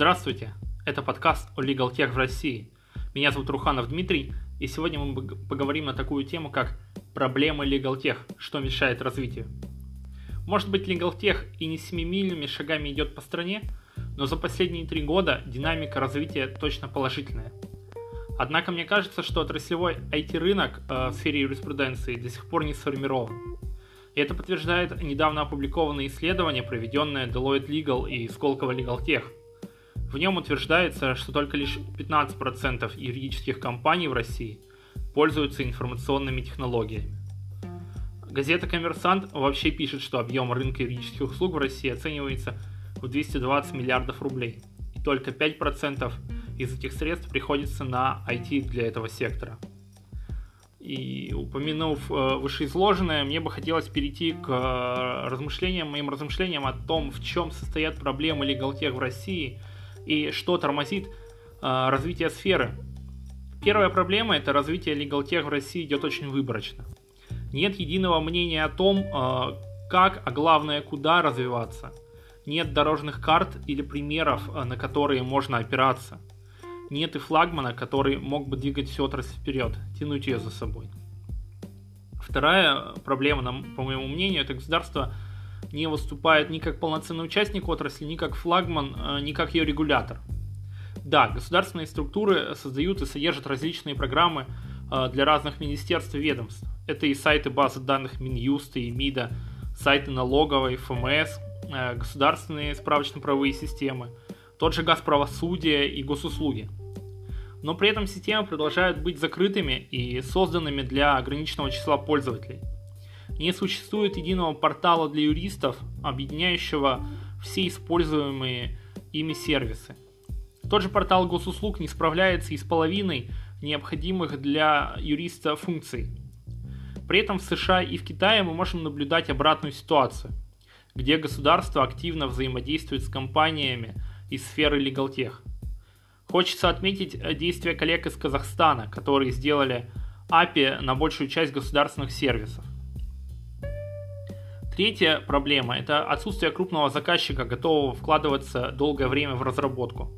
Здравствуйте, это подкаст о Legal Tech в России. Меня зовут Руханов Дмитрий, и сегодня мы поговорим на такую тему, как проблемы Legal Tech, что мешает развитию. Может быть, Legal Tech и не семимильными шагами идет по стране, но за последние три года динамика развития точно положительная. Однако мне кажется, что отраслевой IT-рынок э, в сфере юриспруденции до сих пор не сформирован. И это подтверждает недавно опубликованное исследование, проведенное Deloitte Legal и Сколково Legal Tech. В нем утверждается, что только лишь 15% юридических компаний в России пользуются информационными технологиями. Газета «Коммерсант» вообще пишет, что объем рынка юридических услуг в России оценивается в 220 миллиардов рублей, и только 5% из этих средств приходится на IT для этого сектора. И упомянув э, вышеизложенное, мне бы хотелось перейти к э, размышлениям, моим размышлениям о том, в чем состоят проблемы легалтех в России и что тормозит э, развитие сферы. Первая проблема – это развитие легалтех в России идет очень выборочно. Нет единого мнения о том, как, а главное, куда развиваться. Нет дорожных карт или примеров, на которые можно опираться – нет и флагмана, который мог бы двигать всю отрасль вперед, тянуть ее за собой. Вторая проблема, по моему мнению, это государство не выступает ни как полноценный участник отрасли, ни как флагман, э, ни как ее регулятор. Да, государственные структуры создают и содержат различные программы э, для разных министерств и ведомств. Это и сайты базы данных Минюста и МИДа, сайты налоговой, ФМС, э, государственные справочно-правовые системы, тот же газ правосудия и госуслуги – но при этом системы продолжают быть закрытыми и созданными для ограниченного числа пользователей. Не существует единого портала для юристов, объединяющего все используемые ими сервисы. Тот же портал госуслуг не справляется и с половиной необходимых для юриста функций. При этом в США и в Китае мы можем наблюдать обратную ситуацию, где государство активно взаимодействует с компаниями из сферы LegalTech – Хочется отметить действия коллег из Казахстана, которые сделали API на большую часть государственных сервисов. Третья проблема – это отсутствие крупного заказчика, готового вкладываться долгое время в разработку.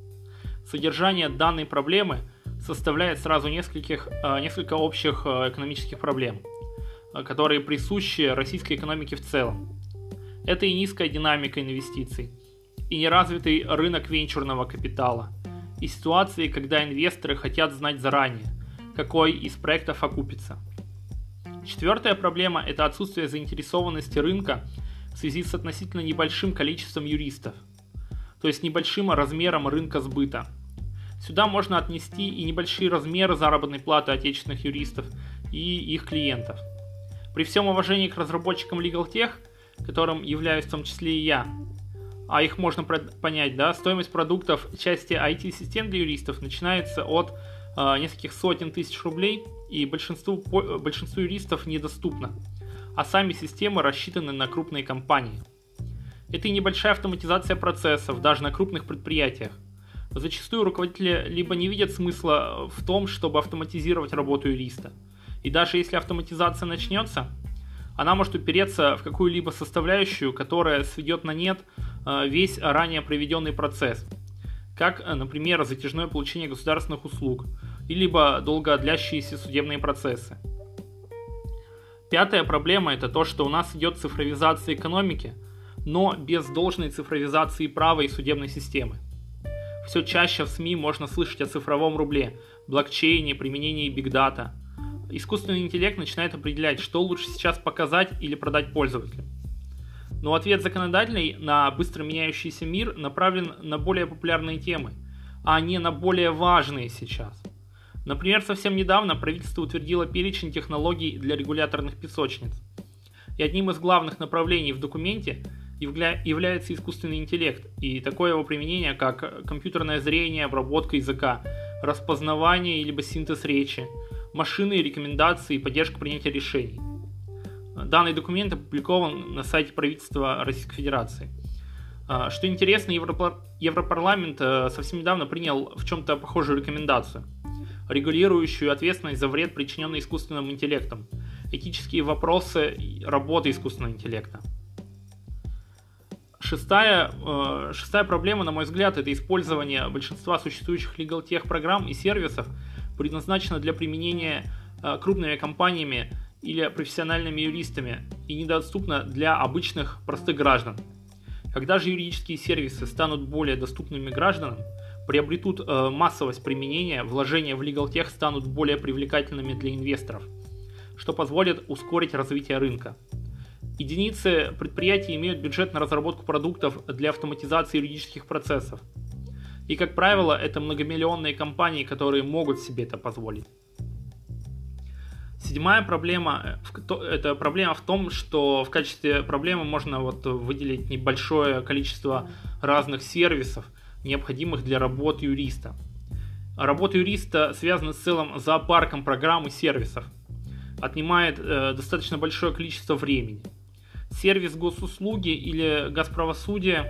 Содержание данной проблемы составляет сразу нескольких, э, несколько общих э, экономических проблем, которые присущи российской экономике в целом. Это и низкая динамика инвестиций, и неразвитый рынок венчурного капитала – и ситуации, когда инвесторы хотят знать заранее, какой из проектов окупится. Четвертая проблема – это отсутствие заинтересованности рынка в связи с относительно небольшим количеством юристов, то есть небольшим размером рынка сбыта. Сюда можно отнести и небольшие размеры заработной платы отечественных юристов и их клиентов. При всем уважении к разработчикам Legal которым являюсь в том числе и я, а их можно понять, да, стоимость продуктов части IT-систем для юристов начинается от нескольких сотен тысяч рублей, и большинству, по, большинству юристов недоступно, а сами системы рассчитаны на крупные компании. Это и небольшая автоматизация процессов, даже на крупных предприятиях. Зачастую руководители либо не видят смысла в том, чтобы автоматизировать работу юриста. И даже если автоматизация начнется, она может упереться в какую-либо составляющую, которая сведет на нет Э, весь ранее проведенный процесс, как, э, например, затяжное получение государственных услуг, либо долго длящиеся судебные процессы. Пятая проблема – это то, что у нас идет цифровизация экономики, но без должной цифровизации права и судебной системы. Все чаще в СМИ можно слышать о цифровом рубле, блокчейне, применении бигдата. Искусственный интеллект начинает определять, что лучше сейчас показать или продать пользователю. Но ответ законодательный на быстро меняющийся мир направлен на более популярные темы, а не на более важные сейчас. Например, совсем недавно правительство утвердило перечень технологий для регуляторных песочниц. И одним из главных направлений в документе является искусственный интеллект и такое его применение, как компьютерное зрение, обработка языка, распознавание либо синтез речи, машины, рекомендации и поддержка принятия решений. Данный документ опубликован на сайте правительства Российской Федерации. А, что интересно, Европарламент э, совсем недавно принял в чем-то похожую рекомендацию, регулирующую ответственность за вред, причиненный искусственным интеллектом, этические вопросы работы искусственного интеллекта. Шестая, э, шестая проблема, на мой взгляд, это использование большинства существующих legal тех программ и сервисов предназначено для применения э, крупными компаниями или профессиональными юристами и недоступно для обычных простых граждан. Когда же юридические сервисы станут более доступными гражданам, приобретут э, массовость применения, вложения в legal тех станут более привлекательными для инвесторов, что позволит ускорить развитие рынка. Единицы предприятий имеют бюджет на разработку продуктов для автоматизации юридических процессов. И, как правило, это многомиллионные компании, которые могут себе это позволить. Седьмая проблема э, – это проблема в том, что в качестве проблемы можно вот выделить небольшое количество разных сервисов, необходимых для работы юриста. Работа юриста связана с целым зоопарком программ и сервисов. Отнимает э, достаточно большое количество времени – сервис госуслуги или газправосудие,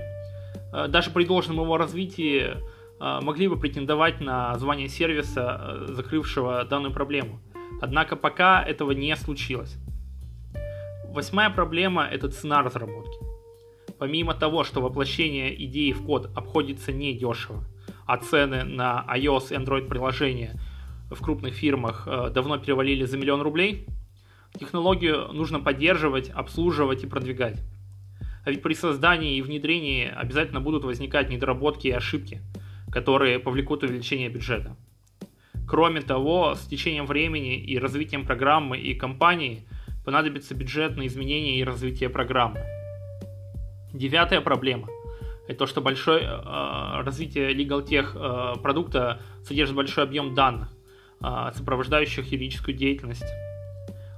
э, даже при должном его развитии, э, могли бы претендовать на звание сервиса, э, закрывшего данную проблему. Однако пока этого не случилось. Восьмая проблема – это цена разработки. Помимо того, что воплощение идеи в код обходится недешево, а цены на iOS и Android приложения в крупных фирмах давно перевалили за миллион рублей – Технологию нужно поддерживать, обслуживать и продвигать. А ведь при создании и внедрении обязательно будут возникать недоработки и ошибки, которые повлекут увеличение бюджета. Кроме того, с течением времени и развитием программы и компании понадобится бюджет на изменение и развитие программы. Девятая проблема – это то, что большое э, развитие Legal Tech э, продукта содержит большой объем данных, э, сопровождающих юридическую деятельность.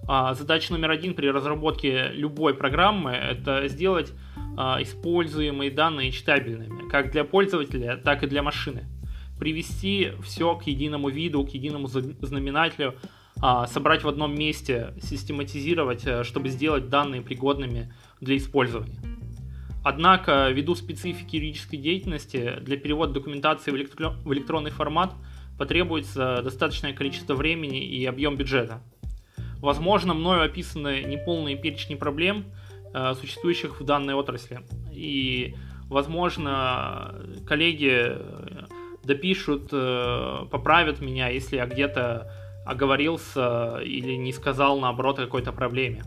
А, задача номер один при разработке любой программы – это сделать а, используемые данные читабельными, как для пользователя, так и для машины. Привести все к единому виду, к единому знаменателю, а, собрать в одном месте, систематизировать, э, чтобы сделать данные пригодными для использования. Однако, ввиду специфики юридической деятельности, для перевода документации в, электро- в электронный формат потребуется достаточное количество времени и объем бюджета – Возможно, мною описаны неполные перечни проблем, э, существующих в данной отрасли. И, возможно, коллеги э, допишут, э, поправят меня, если я где-то оговорился или не сказал, наоборот, о какой-то проблеме.